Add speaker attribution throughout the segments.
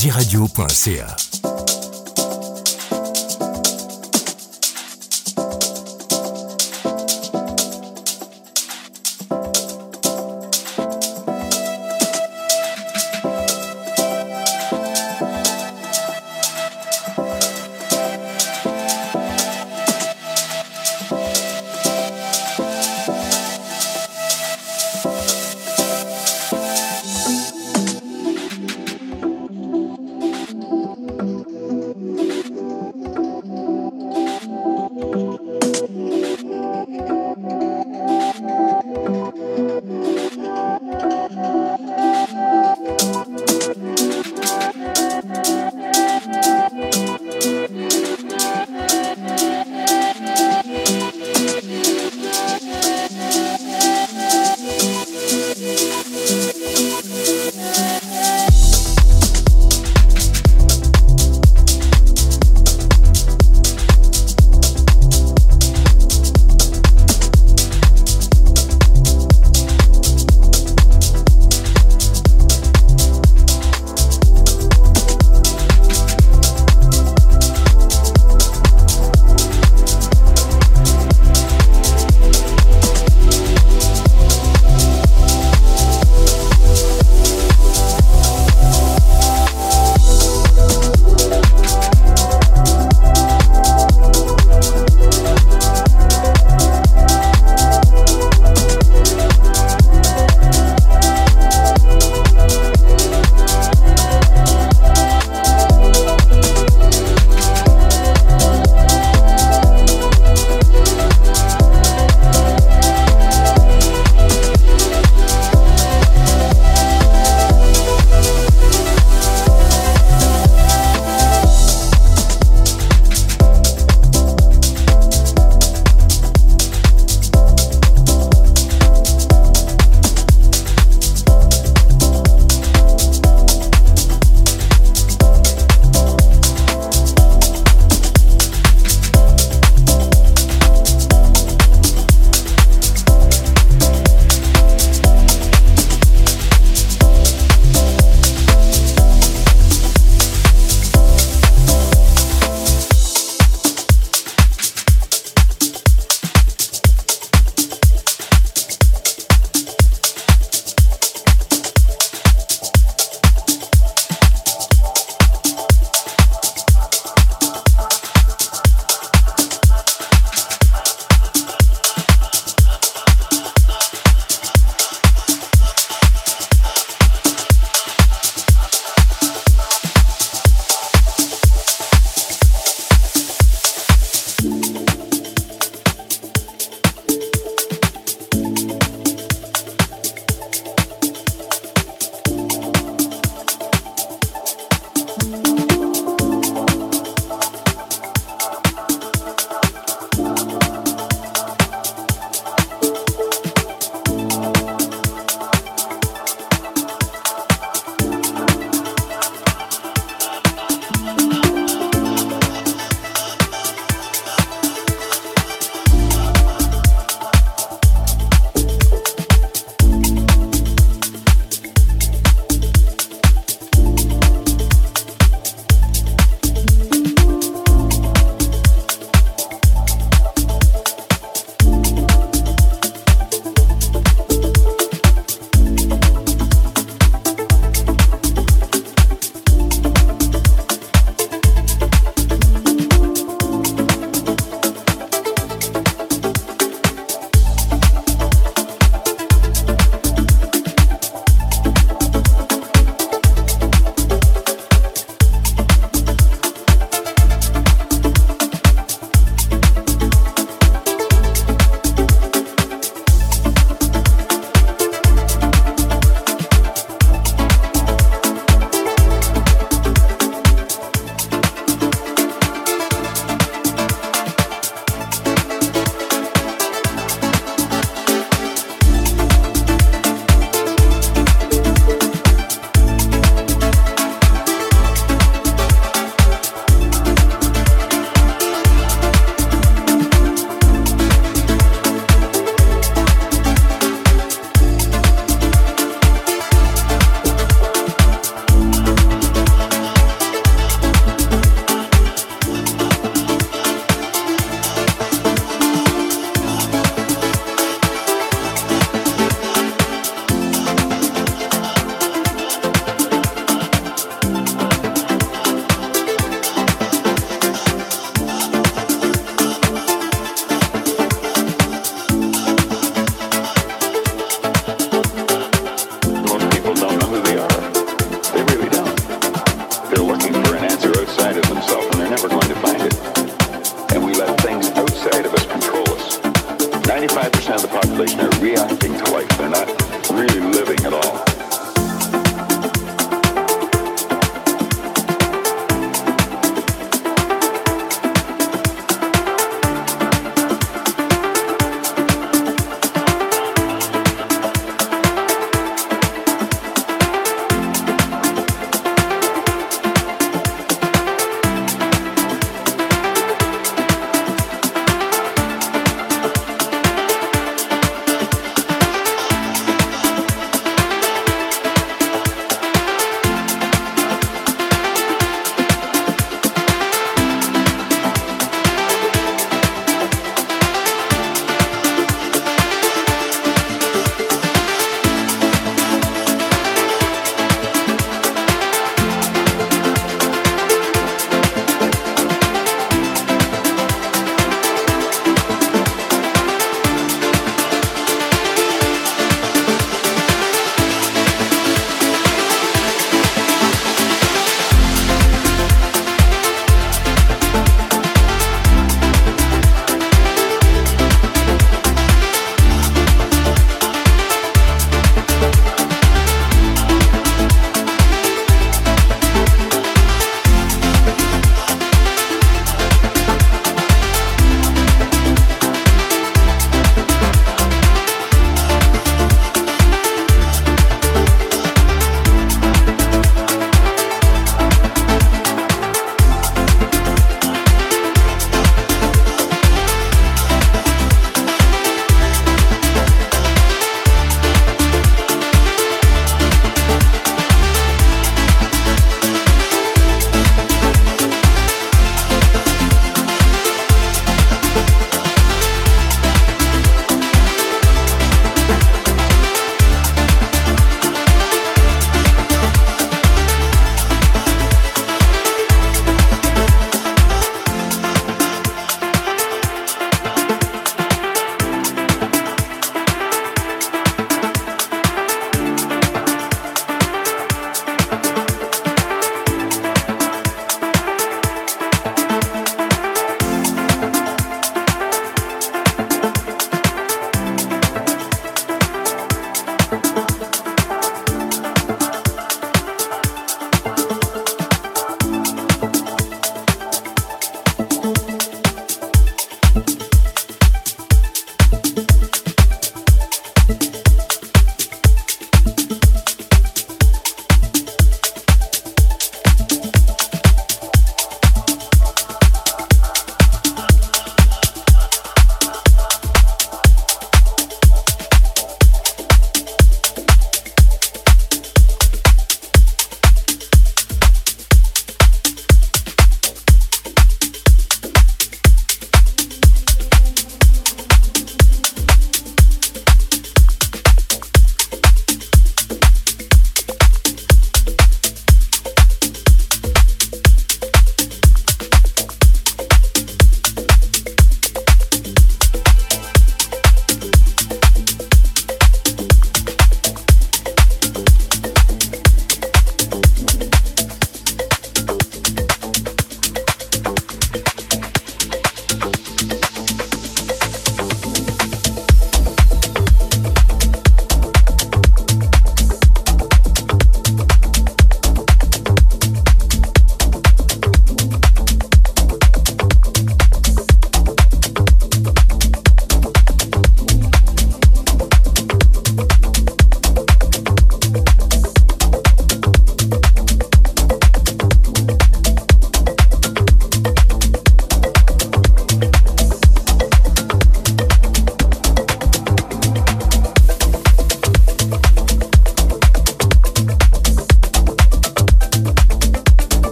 Speaker 1: diradio.ca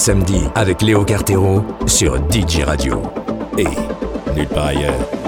Speaker 1: samedis avec Léo Cartero sur DJ Radio. Et nulle part ailleurs.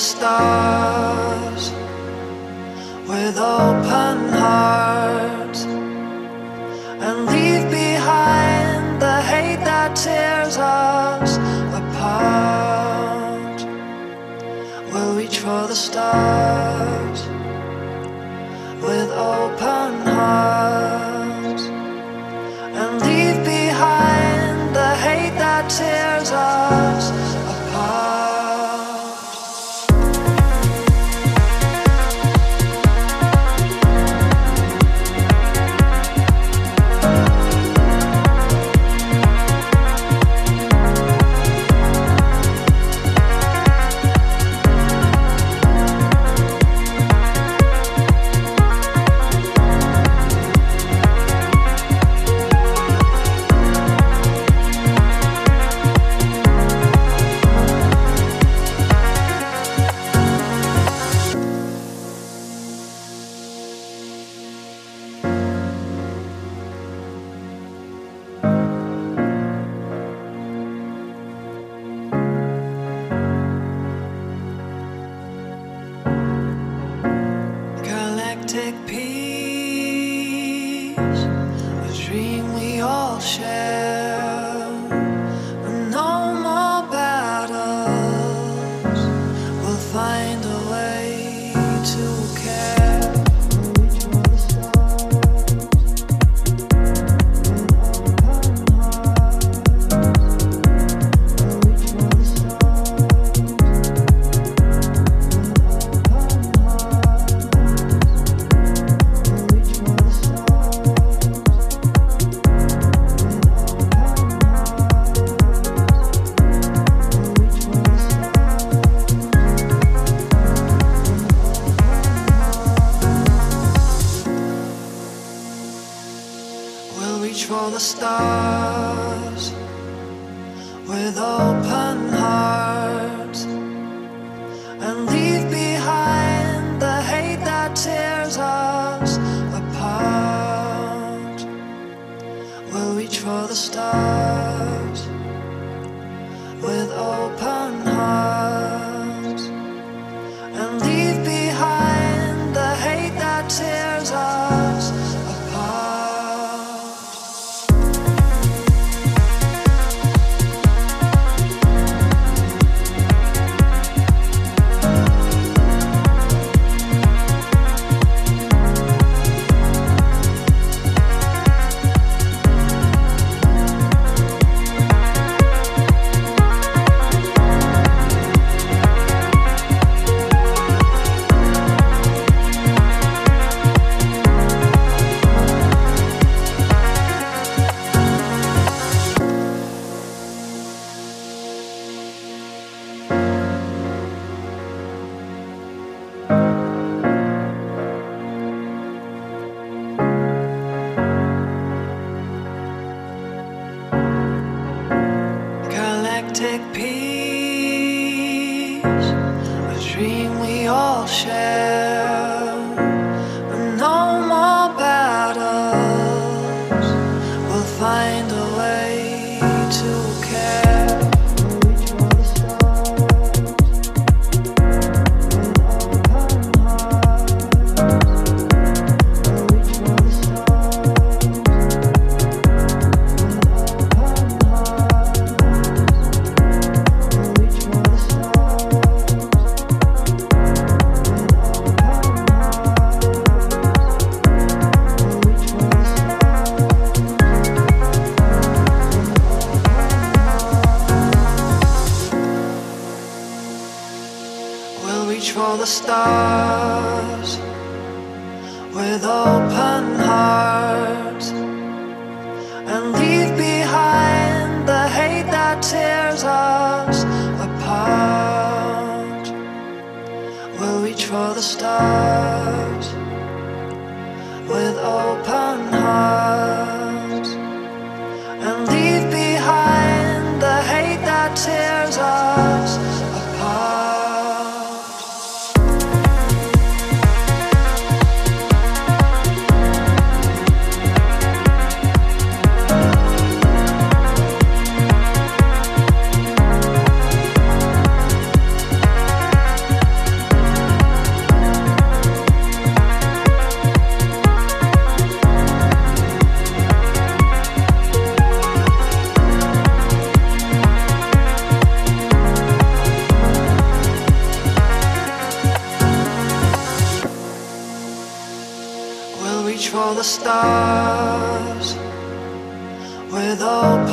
Speaker 1: stars with open hearts and leave behind the hate that tears us apart. We'll reach for the stars with open hearts.